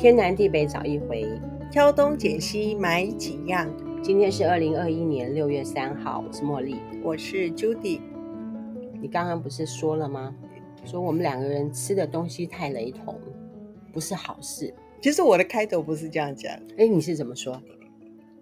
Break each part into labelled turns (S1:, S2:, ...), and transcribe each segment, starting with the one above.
S1: 天南地北找一回，
S2: 挑东拣西买几样。
S1: 今天是二零二一年六月三号，我是茉莉，
S2: 我是 Judy。
S1: 你刚刚不是说了吗？说我们两个人吃的东西太雷同，不是好事。
S2: 其实我的开头不是这样讲。
S1: 哎，你是怎么说？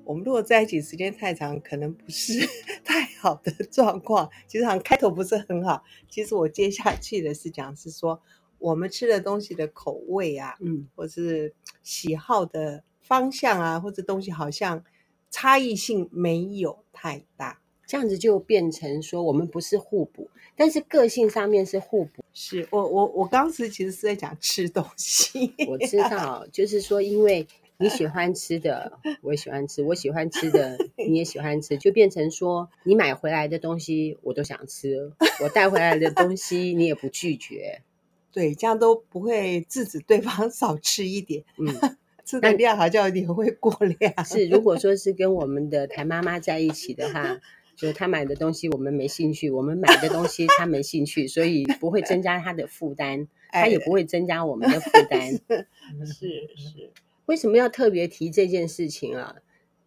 S2: 我们如果在一起时间太长，可能不是 太好的状况。其实好像开头不是很好。其实我接下去的是讲是说。我们吃的东西的口味啊，嗯，或是喜好的方向啊，或者东西好像差异性没有太大，
S1: 这样子就变成说我们不是互补，但是个性上面是互补。
S2: 是我我我当时其实是在讲吃东西，
S1: 我知道，就是说因为你喜欢吃的，我也喜欢吃，我喜欢吃的 你也喜欢吃，就变成说你买回来的东西我都想吃，我带回来的东西你也不拒绝。
S2: 对，这样都不会制止对方 少吃一点。嗯，吃的量好像有点会过量。
S1: 是，如果说是跟我们的台妈妈在一起的话，就她买的东西我们没兴趣，我们买的东西她没兴趣，所以不会增加她的负担，她也不会增加我们的负担。
S2: 是是，是，
S1: 为什么要特别提这件事情啊？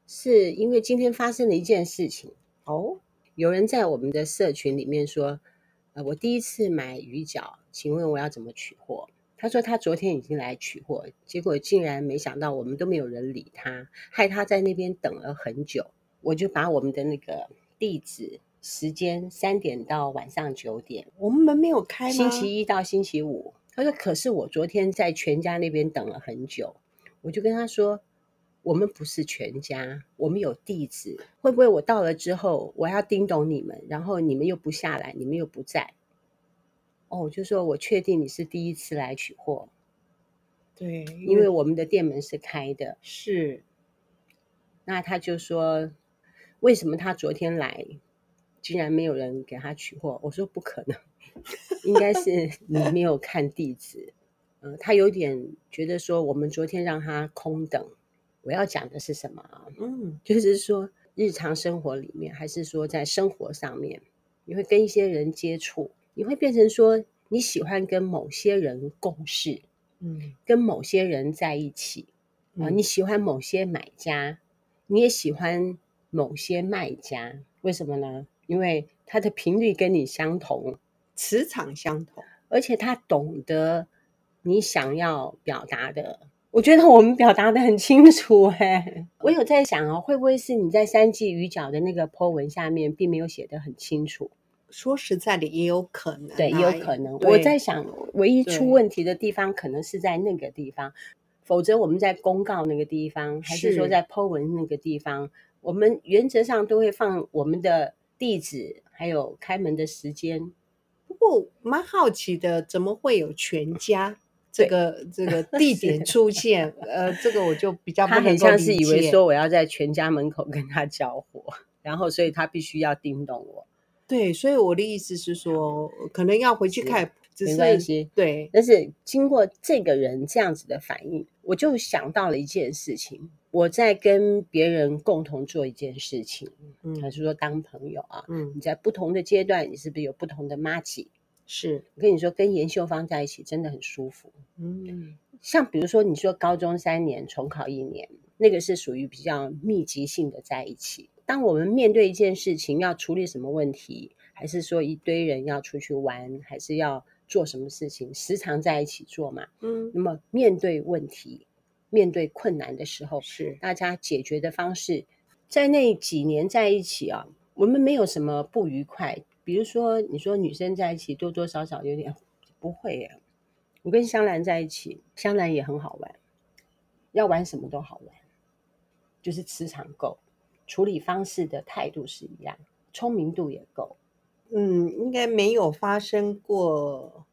S1: 是因为今天发生了一件事情哦，有人在我们的社群里面说。呃，我第一次买鱼饺，请问我要怎么取货？他说他昨天已经来取货，结果竟然没想到我们都没有人理他，害他在那边等了很久。我就把我们的那个地址、时间三点到晚上九点，
S2: 我们门没有开吗？
S1: 星期一到星期五。他说，可是我昨天在全家那边等了很久，我就跟他说。我们不是全家，我们有地址。会不会我到了之后，我要叮咚你们，然后你们又不下来，你们又不在？哦，就说我确定你是第一次来取货。
S2: 对，
S1: 因为我们的店门是开的。
S2: 是。
S1: 那他就说，为什么他昨天来，竟然没有人给他取货？我说不可能，应该是你没有看地址。嗯、呃，他有点觉得说，我们昨天让他空等。我要讲的是什么啊？嗯，就是说日常生活里面，还是说在生活上面，你会跟一些人接触，你会变成说你喜欢跟某些人共事，嗯，跟某些人在一起啊，你喜欢某些买家，你也喜欢某些卖家，为什么呢？因为他的频率跟你相同，
S2: 磁场相同，
S1: 而且他懂得你想要表达的。我觉得我们表达的很清楚哎，我有在想哦，会不会是你在三季鱼角的那个 po 文下面并没有写得很清楚？
S2: 说实在的，也有可能，
S1: 对，也有可能。我在想，唯一出问题的地方可能是在那个地方，否则我们在公告那个地方，还是说在 po 文那个地方，我们原则上都会放我们的地址，还有开门的时间。
S2: 不过蛮好奇的，怎么会有全家？这个这个地点出现，呃，这个我就比较不能够理解。
S1: 他很像是以为说我要在全家门口跟他交火，然后所以他必须要叮咚我。
S2: 对，所以我的意思是说，可能要回去看，只是
S1: 没关系。
S2: 对，
S1: 但是经过这个人这样子的反应，我就想到了一件事情：我在跟别人共同做一件事情，嗯，还是说当朋友啊，嗯，你在不同的阶段，你是不是有不同的麻吉？是我跟你说，跟严秀芳在一起真的很舒服。嗯，像比如说，你说高中三年重考一年，那个是属于比较密集性的在一起。当我们面对一件事情，要处理什么问题，还是说一堆人要出去玩，还是要做什么事情，时常在一起做嘛。嗯，那么面对问题、面对困难的时候，是大家解决的方式，在那几年在一起啊，我们没有什么不愉快。比如说，你说女生在一起多多少少有点不会耶。我跟香兰在一起，香兰也很好玩，要玩什么都好玩，就是磁场够，处理方式的态度是一样，聪明度也够。
S2: 嗯，应该没有发生过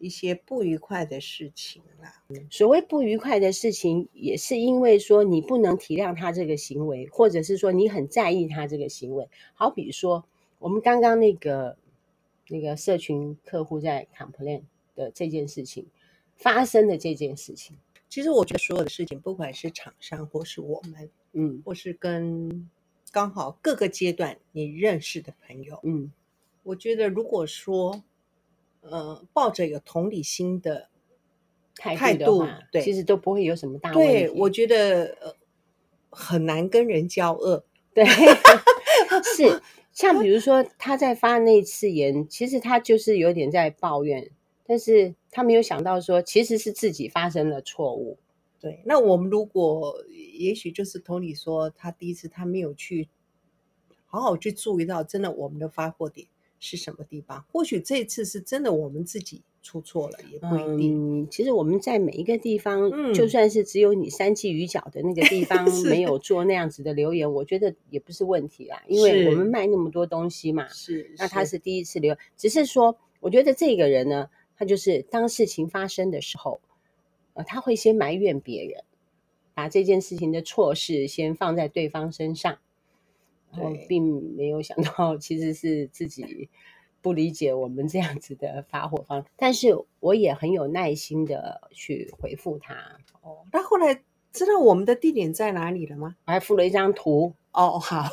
S2: 一些不愉快的事情啦。
S1: 所谓不愉快的事情，也是因为说你不能体谅他这个行为，或者是说你很在意他这个行为。好比说。我们刚刚那个那个社群客户在 complain 的这件事情发生的这件事情，
S2: 其实我觉得所有的事情，不管是厂商或是我们，嗯，或是跟刚好各个阶段你认识的朋友，嗯，我觉得如果说呃抱着有同理心的
S1: 态度对，其实都不会有什么大问题。
S2: 对，我觉得呃很难跟人交恶。
S1: 对，是像比如说他在发那次言，其实他就是有点在抱怨，但是他没有想到说其实是自己发生了错误。
S2: 对，那我们如果也许就是同理说，他第一次他没有去好好去注意到，真的我们的发货点是什么地方？或许这一次是真的我们自己出错了，也不一定。
S1: 嗯，其实我们在每一个地方，嗯，就算是只有你三季鱼角的那个地方 没有做那样子的留言，我觉得也不是问题啦，因为我们卖那么多东西嘛。
S2: 是，
S1: 那他是第一次留，只是说，我觉得这个人呢，他就是当事情发生的时候。呃他会先埋怨别人，把这件事情的错事先放在对方身上，然后并没有想到其实是自己不理解我们这样子的发货方。但是我也很有耐心的去回复他。
S2: 哦，那后来知道我们的地点在哪里了吗？
S1: 我还附了一张图。
S2: 哦，好，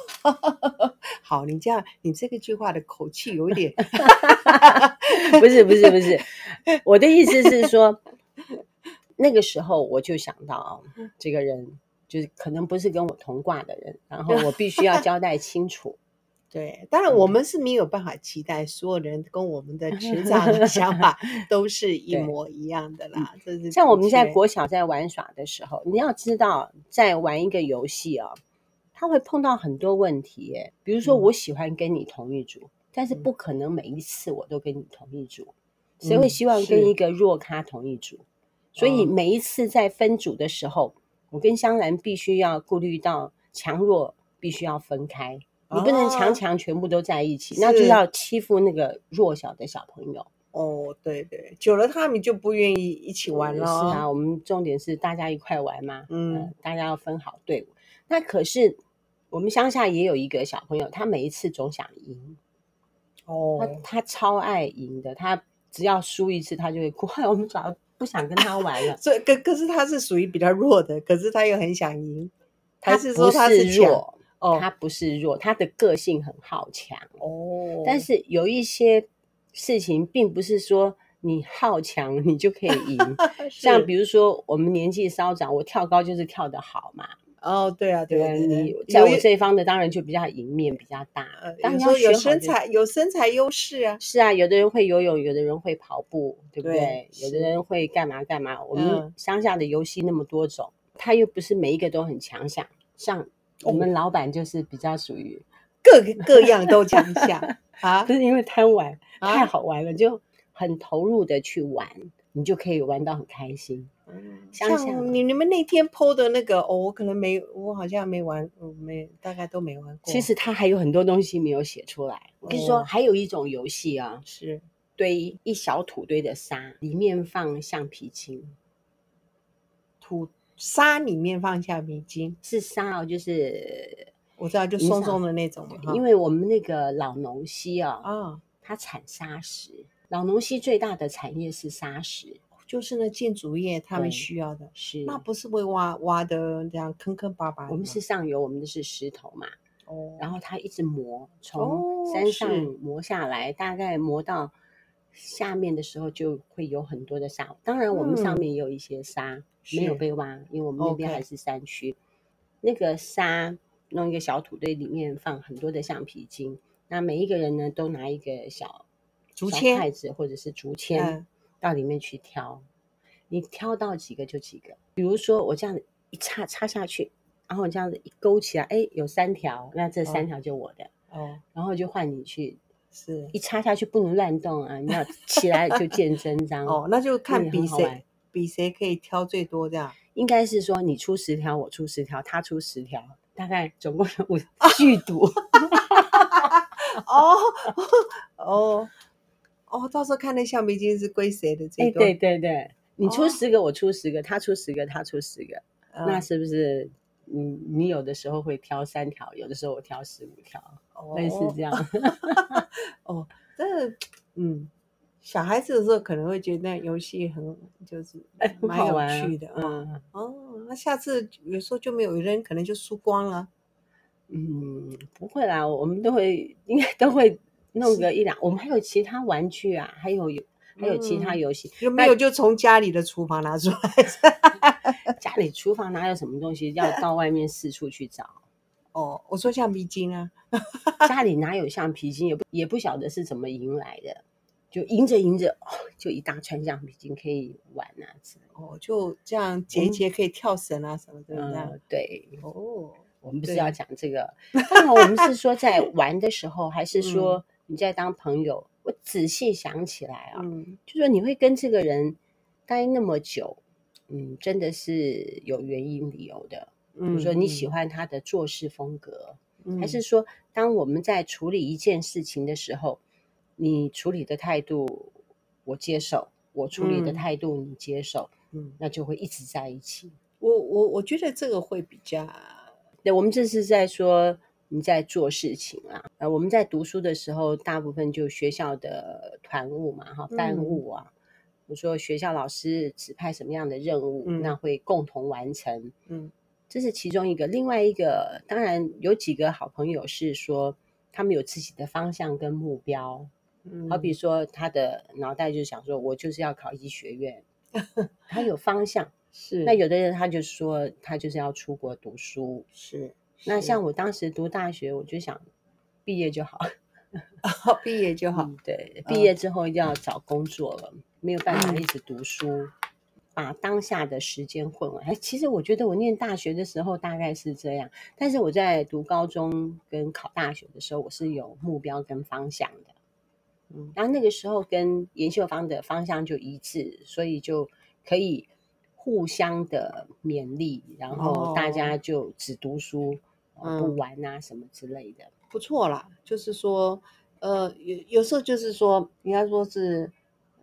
S2: 好，你这样，你这个句话的口气有一点
S1: 不是，不是，不是，我的意思是说。那个时候我就想到，这个人就是可能不是跟我同挂的人，然后我必须要交代清楚。
S2: 对，当然我们是没有办法期待所有人跟我们的成长的想法 都是一模一样的啦。这是
S1: 像我们在国小在玩耍的时候，你要知道，在玩一个游戏哦，他会碰到很多问题耶。比如说，我喜欢跟你同一组，嗯，但是不可能每一次我都跟你同一组。谁会希望跟一个弱咖同一组？所以每一次在分组的时候，我跟香兰必须要顾虑到强弱必须要分开，你不能强强全部都在一起，那就要欺负那个弱小的小朋友。
S2: 哦，对对，久了他们就不愿意一起玩了。
S1: 是啊，我们重点是大家一块玩嘛，嗯，大家要分好队伍。那可是我们乡下也有一个小朋友，他每一次总想赢。哦，他他超爱赢的，他只要输一次，他就会哭。我们早。不想跟他玩了，
S2: 所以可可是他是属于比较弱的，可是他又很想赢。
S1: 他是说他是弱，哦，他不是弱，他的个性很好强哦。但是有一些事情，并不是说你好强你就可以赢。像比如说我们年纪稍长，我跳高就是跳得好嘛。
S2: 哦，对啊，对啊，
S1: 你在我这一方的当然就比较赢面比较大。
S2: 当然有身材有身材优势啊，
S1: 是啊，有的人会游泳，有的人会跑步，对不对？有的人会干嘛干嘛。我们乡下的游戏那么多种，他又不是每一个都很强项。像我们老板就是比较属于
S2: 各 各样都讲一下 啊，
S1: 不是因为贪玩，太好玩了，就很投入的去玩，你就可以玩到很开心。嗯，
S2: 像你你们那天 PO 的那个哦，我可能没，我好像没玩，我没大概都没玩过。
S1: 其实他还有很多东西没有写出来。我跟你说，还有一种游戏啊，是堆一小土堆的沙，里面放橡皮筋。
S2: 土沙里面放橡皮筋。
S1: 是沙哦，就是
S2: 我知道，就松松的那种嘛。
S1: 因为我们那个老农溪啊，啊，它产砂石，老农溪最大的产业是砂石。
S2: 就是那建筑业他们需要的，是。那不是会挖挖的这样坑坑巴巴。
S1: 我们是上游，我们的是石头嘛，哦，然后它一直磨，从山上磨下来，哦、大概磨到下面的时候就会有很多的沙。当然，我们上面也有一些沙、嗯、没有被挖，因为我们那边还是山区。那个沙弄一个小土堆，里面放很多的橡皮筋。那每一个人呢，都拿一个小竹签、筷子或者是竹签。嗯到里面去挑，你挑到几个就几个。比如说我这样子一插插下去，然后这样子一勾起来，哎，有三条，那这三条就我的。哦，然后就换你去，是一插下去不能乱动啊，你要起来就见真章。
S2: 哦，那就看比谁比谁可以挑最多这样。
S1: 应该是说你出十条，我出十条，他出十条，大概总共有五续赌。
S2: 哦哦。哦，到时候看那橡皮筋是归谁的？这个、
S1: 哎，对对对，你出十个，哦、我出十个，他出十个，他出十个，嗯、那是不是你你有的时候会挑三条，有的时候我挑十五条，哦、类似这样。
S2: 哦，这嗯，小孩子的时候可能会觉得那游戏很就是蛮有趣的，啊、嗯哦，那下次有时候就没有人可能就输光了。
S1: 嗯，不会啦，我们都会应该都会。弄个一两，我们还有其他玩具啊，还有有还有其他游戏。
S2: 有没有就从家里的厨房拿出来？
S1: 家里厨房哪有什么东西要到外面四处去找？
S2: 哦，我说橡皮筋啊，
S1: 家里哪有橡皮筋？也不也不晓得是怎么赢来的。就赢着赢着，哦就一大串橡皮筋可以玩啊！
S2: 哦，就这样节节可以跳绳啊什么的。
S1: 嗯，对。哦，我们不是要讲这个，当然我们是说在玩的时候，还是说你在当朋友？我仔细想起来啊，就说你会跟这个人待那么久，嗯，真的是有原因理由的。比如说你喜欢他的做事风格，还是说当我们在处理一件事情的时候，你处理的态度我接受，我处理的态度你接受，嗯，那就会一直在一起。
S2: 我我我觉得这个会比较，
S1: 对，我们这是在说你在做事情啊，呃，我们在读书的时候，大部分就学校的团务嘛，哈，班务啊，我说学校老师指派什么样的任务，嗯，那会共同完成，嗯，这是其中一个。另外一个，当然有几个好朋友是说他们有自己的方向跟目标。好比说，他的脑袋就想说，我就是要考医学院，他有方向。是，那有的人他就说，他就是要出国读书。是，那像我当时读大学，我就想毕业就好，
S2: 毕业就好。
S1: 嗯、对，毕业之后要找工作了，没有办法一直读书，把当下的时间混完。哎，其实我觉得我念大学的时候大概是这样，但是我在读高中跟考大学的时候，我是有目标跟方向的。嗯，然后那个时候跟颜秀芳的方向就一致，所以就可以互相的勉励，然后大家就只读书，哦、不玩啊什么之类的，
S2: 嗯、不错啦。就是说，呃，有有时候就是说，应该说是，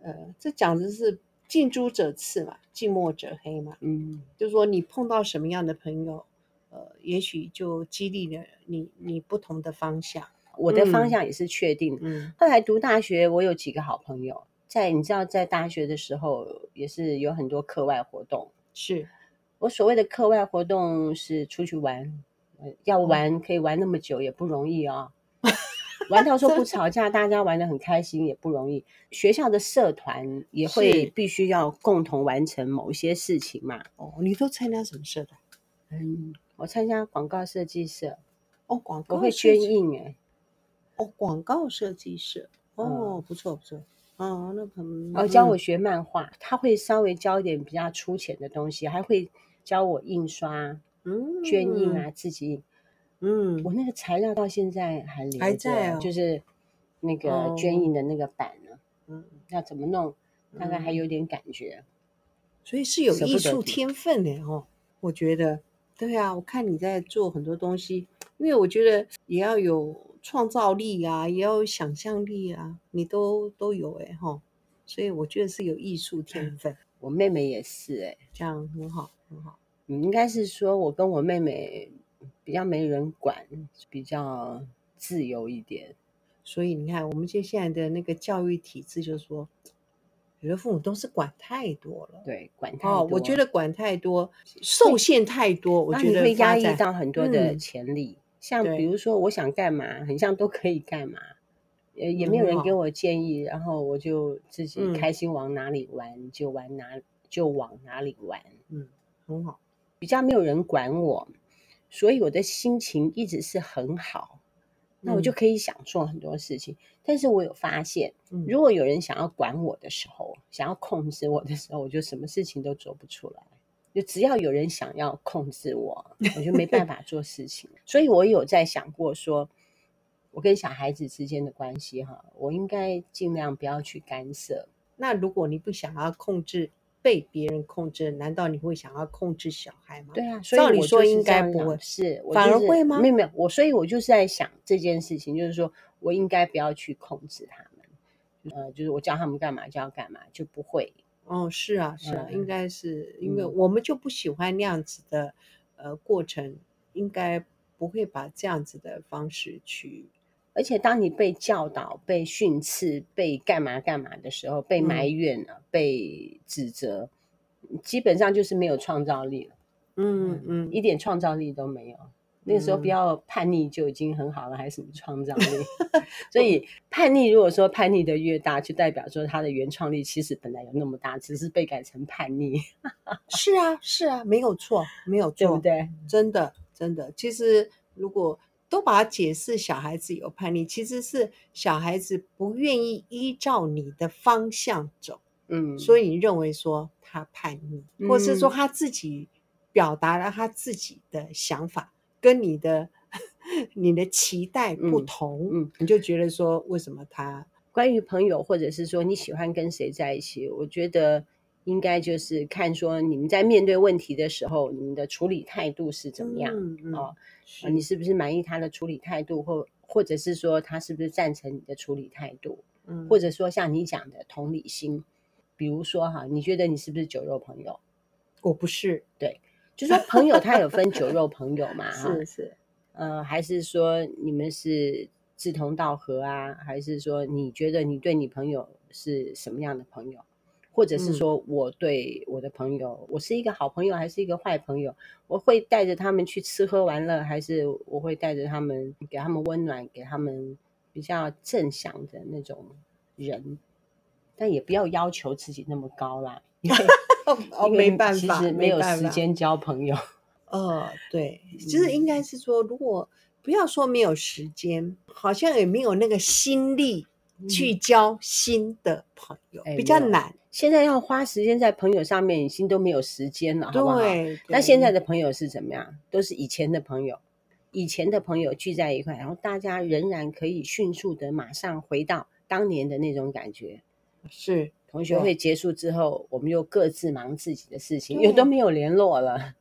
S2: 呃，这讲的是近朱者赤嘛，近墨者黑嘛。嗯，就是说你碰到什么样的朋友，呃，也许就激励了你你不同的方向。
S1: 我的方向也是确定的。嗯，后来读大学，我有几个好朋友，在你知道，在大学的时候也是有很多课外活动。
S2: 是
S1: 我所谓的课外活动是出去玩，要玩可以玩那么久也不容易啊、哦。玩到说不吵架，大家玩的很开心也不容易。学校的社团也会必须要共同完成某一些事情嘛。
S2: 哦，你都参加什么社团？
S1: 嗯，我参加广告设计社。
S2: 哦，广告
S1: 我会捐印哎。
S2: 哦，广告设计师哦，不错不错，哦，那可能
S1: 哦，教我学漫画，他会稍微教一点比较粗浅的东西，还会教我印刷，嗯，绢印啊，自己，嗯，我那个材料到现在还留着，还在，就是那个绢印的那个板呢，嗯，要怎么弄，大概还有点感觉，
S2: 所以是有艺术天分的哦，我觉得，对啊，我看你在做很多东西，因为我觉得也要有。创造力啊，也要有想象力啊，你都都有哎哈，所以我觉得是有艺术天 分。
S1: 我妹妹也是哎，
S2: 这样很好很好。
S1: 你应该是说我跟我妹妹比较没人管，比较自由一点。
S2: 所以你看，我们现现在的那个教育体制，就是说，有的父母都是管太多了。
S1: 对，管太多。哦，
S2: 我觉得管太多，受限太多，我觉得
S1: 会压抑到很多的潜力。嗯像比如说，我想干嘛，很像都可以干嘛，也也没有人给我建议，然后我就自己开心往哪里玩就玩哪，就往哪里玩，
S2: 嗯，很好，
S1: 比较没有人管我，所以我的心情一直是很好，那我就可以想做很多事情。但是我有发现，如果有人想要管我的时候，想要控制我的时候，我就什么事情都做不出来。就只要有人想要控制我，我就没办法做事情。所以我有在想过说，我跟小孩子之间的关系哈，我应该尽量不要去干涉。
S2: 那如果你不想要控制，被别人控制，难道你会想要控制小孩吗？
S1: 对啊，所以照理说应该不会，是
S2: 反而会吗？
S1: 没有没有，我所以我就是在想这件事情，就是说我应该不要去控制他们，呃，就是我叫他们干嘛就要干嘛，就不会。
S2: 哦，是啊，是啊，嗯、应该是因为我们就不喜欢那样子的、嗯、呃过程，应该不会把这样子的方式去。
S1: 而且当你被教导、被训斥、被干嘛干嘛的时候，被埋怨了、嗯、被指责，基本上就是没有创造力了。嗯嗯，一点创造力都没有。那个时候不要叛逆就已经很好了，还是什么创造力？所以 叛逆，如果说叛逆的越大，就代表说他的原创力其实本来有那么大，只是被改成叛逆。
S2: 是啊，是啊，没有错，没有错，
S1: 对不对？
S2: 真的，真的。其实如果都把它解释小孩子有叛逆，其实是小孩子不愿意依照你的方向走，嗯，所以你认为说他叛逆，嗯、或是说他自己表达了他自己的想法。跟你的 你的期待不同，嗯，嗯，你就觉得说，为什么他
S1: 关于朋友，或者是说你喜欢跟谁在一起？我觉得应该就是看说你们在面对问题的时候，你们的处理态度是怎么样？嗯嗯、哦，你是不是满意他的处理态度，或或者是说他是不是赞成你的处理态度？嗯，或者说像你讲的同理心，比如说哈，你觉得你是不是酒肉朋友？
S2: 我不是，
S1: 对。就说朋友他有分酒肉朋友嘛？
S2: 是是，
S1: 呃，还是说你们是志同道合啊？还是说你觉得你对你朋友是什么样的朋友？或者是说我对我的朋友，嗯、我是一个好朋友还是一个坏朋友？我会带着他们去吃喝玩乐，还是我会带着他们给他们温暖，给他们比较正向的那种人？但也不要要求自己那么高啦。
S2: 哦，没办法，
S1: 其实没有时间交朋友。
S2: 呃，对，就是应该是说，如果不要说没有时间，好像也没有那个心力去交新的朋友，嗯、比较难。
S1: 现在要花时间在朋友上面，已经都没有时间了，
S2: 对
S1: 好不好？那现在的朋友是怎么样？都是以前的朋友，以前的朋友聚在一块，然后大家仍然可以迅速的马上回到当年的那种感觉，
S2: 是。
S1: 同学会结束之后，我们又各自忙自己的事情，又都没有联络了，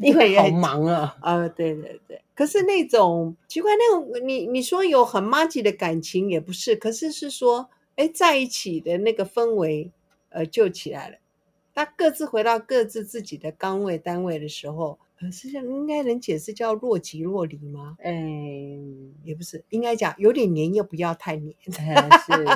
S1: 因为好忙啊！
S2: 啊，对对对。可是那种奇怪，那种你你说有很麻吉的感情也不是，可是是说，哎，在一起的那个氛围，呃，就起来了。他各自回到各自自己的岗位单位的时候。实际上应该能解释叫若即若离吗？嗯，也不是，应该讲有点黏又不要太黏，
S1: 是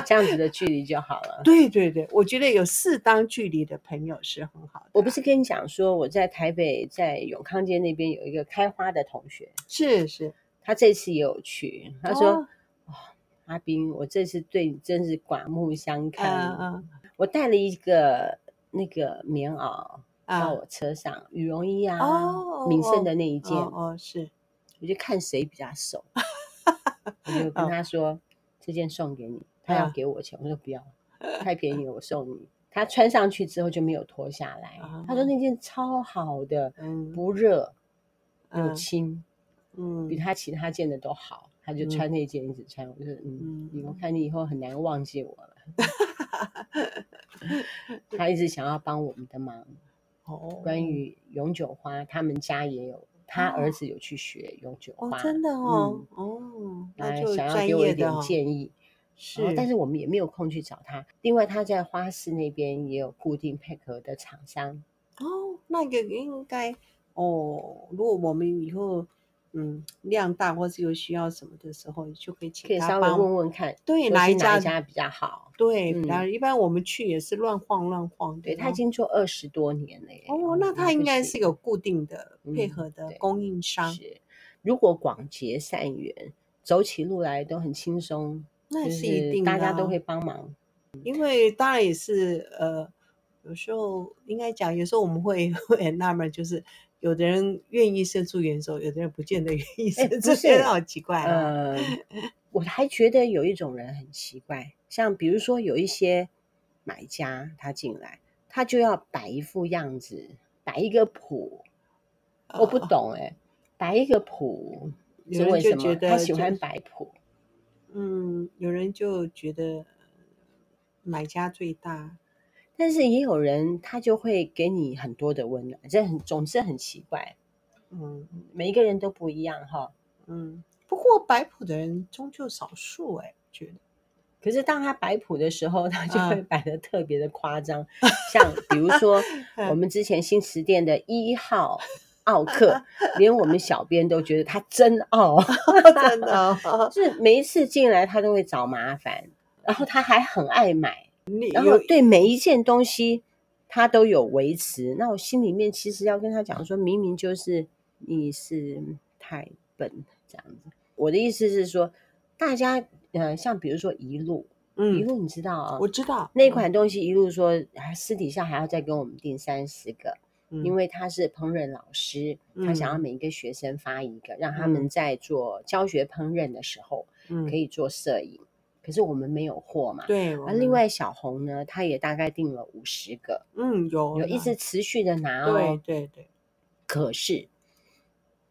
S1: 这样子的距离就好了。
S2: 对对对，我觉得有适当距离的朋友是很好的。
S1: 我不是跟你讲说我在台北在永康街那边有一个开花的同学，
S2: 是是，
S1: 他这次也有去，他说：“哦，哦，阿斌，我这次对你真是刮目相看。嗯嗯，我带了一个那个棉袄。”到我车上，啊、羽绒衣啊，敏盛、哦、的那一件，
S2: 哦，哦，是，
S1: 我就看谁比较熟，我就跟他说、哦、这件送给你，他要给我钱，我说不要，太便宜了，我送你。他穿上去之后就没有脱下来，他说那件超好的，嗯、不热又轻，嗯，比他其他件的都好，他就穿那件一直穿，我就说嗯，嗯，我看你以后很难忘记我了。他一直想要帮我们的忙。哦，关于永久花，他们家也有，他儿子有去学永久花，
S2: 真的哦，哦，
S1: 来想要给我一点建议，是，但是我们也没有空去找他。另外，他在花市那边也有固定配合的厂商，
S2: 哦，那个应该，哦，如果我们以后。嗯，量大或是有需要什么的时候，你就可以请他，
S1: 可以稍微问问看，
S2: 对哪一家
S1: 哪家比较好？
S2: 对，然后一般我们去也是乱晃乱晃。
S1: 对，他已经做二十多年了耶。
S2: 哦，那他应该是有固定的配合的供应商。
S1: 是，如果广结善缘，走起路来都很轻松，
S2: 那是一定的，
S1: 大家都会帮忙。
S2: 因为当然也是呃，有时候应该讲，有时候我们会会 很纳闷，就是。有的人愿意伸出援手，有的人不见得愿意伸出援手，欸、好奇怪啊。
S1: 呃，我还觉得有一种人很奇怪，像比如说有一些买家他进来，他就要摆一副样子，摆一个谱，哦、我不懂哎、欸，摆一个谱是为什么？他喜欢摆谱。
S2: 嗯，有人就觉得买家最大。
S1: 但是也有人，他就会给你很多的温暖，这很总是很奇怪。嗯，每一个人都不一样哈。
S2: 嗯，不过摆谱的人终究少数哎，觉得。
S1: 可是当他摆谱的时候，他就会摆的特别的夸张，啊、像比如说 我们之前新词店的一号奥客，连我们小编都觉得他真傲，
S2: 真的、哦，
S1: 就是每一次进来他都会找麻烦，然后他还很爱买。然后对每一件东西，他都有维持。那我心里面其实要跟他讲说，明明就是你是太笨这样子。我的意思是说，大家呃，像比如说一路，嗯，一路你知道啊？
S2: 我知道
S1: 那款东西，一路说私底下还要再跟我们订三十个。因为他是烹饪老师，他想要每一个学生发一个，让他们在做教学烹饪的时候，可以做摄影。可是我们没有货嘛，
S2: 对。
S1: 而另外小红呢，她也大概订了五十个，
S2: 嗯，有
S1: 有一直持续的拿
S2: 哦，对对对。
S1: 可是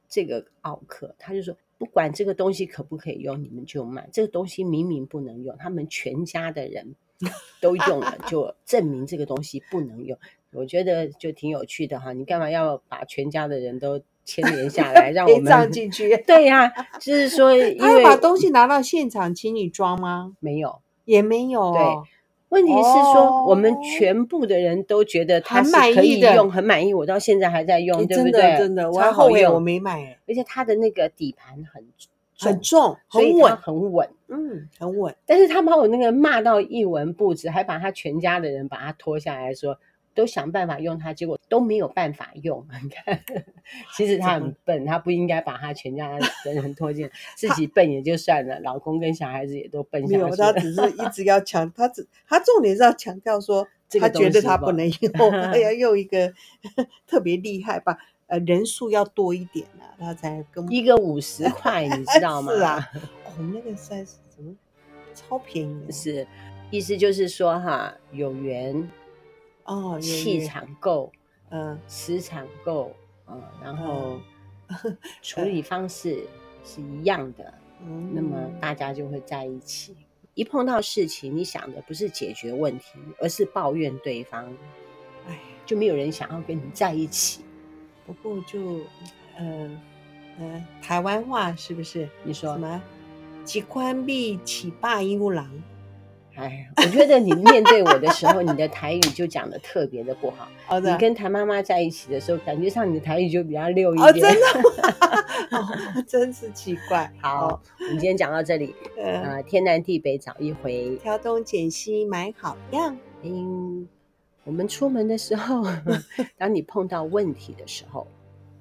S1: 这个奥克他就说，不管这个东西可不可以用，你们就买。这个东西明明不能用，他们全家的人 都用了，就证明这个东西不能用。我觉得就挺有趣的哈，你干嘛要把全家的人都牵连下来，让我们
S2: 葬进去？
S1: 对呀、啊，就是说，
S2: 他要把东西拿到现场请你装吗？
S1: 没有，
S2: 也没有。
S1: 对，问题是说、哦、我们全部的人都觉得它是可以用，很满意。我到现在还在用，对不对？真
S2: 的，真的，我还后悔我没买。
S1: 而且它的那个底盘很
S2: 很重，很稳，很稳，嗯，很稳。
S1: 但是他把我那个骂到一文不值，还把他全家的人把他拖下来说。都想办法用它，结果都没有办法用。你看，其实 他很笨，他不应该把他全家的人拖进，自己笨也就算了，老公跟小孩子也都笨下去。
S2: 没有，他只是一直要强，他只他重点是要强调说，他觉得他不能用，他要用一个特别厉害吧？呃，人数要多一点啊，他才跟
S1: 一个五十块，你知道吗？
S2: 是啊，哦，那个算是怎么？超便宜，
S1: 是意思就是说哈，有缘。
S2: 哦，
S1: 气场够，
S2: 嗯，
S1: 磁场够，嗯，然后 处理方式是一样的，嗯，那么大家就会在一起。一碰到事情，你想的不是解决问题，而是抱怨对方，哎，就没有人想要跟你在一起。
S2: 不过就，呃，呃，台湾话是不是？
S1: 你说
S2: 什么？几宽闭起霸一郎。
S1: 哎，我觉得你面对我的时候，你的台语就讲的特别的不好。
S2: 好的，
S1: 你跟谭妈妈在一起的时候，感觉上你的台语就比较溜一点。哦，
S2: 真的 哦，真是奇怪。
S1: 好，哦、我们今天讲到这里。呃、嗯，天南地北找一回，
S2: 挑东拣西买好样。
S1: 嗯，我们出门的时候，当你碰到问题的时候，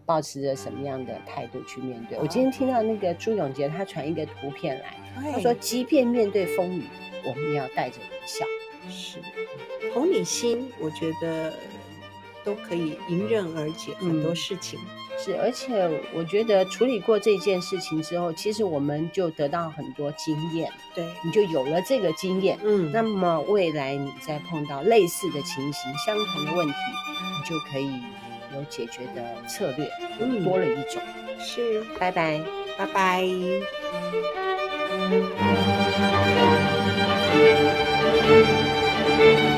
S1: 保持着什么样的态度去面对？哦、我今天听到那个朱永杰他传一个图片来，他说，即便面对风雨。我们要带着微笑，
S2: 是同理心，我觉得都可以迎刃而解很多事情。
S1: 嗯、是，而且我觉得处理过这件事情之后，其实我们就得到很多经验。
S2: 对，
S1: 你就有了这个经验。
S2: 嗯，
S1: 那么未来你再碰到类似的情形、相同的问题，你就可以有解决的策略，嗯，多了一种。
S2: 是，
S1: 拜拜，
S2: 拜拜。嗯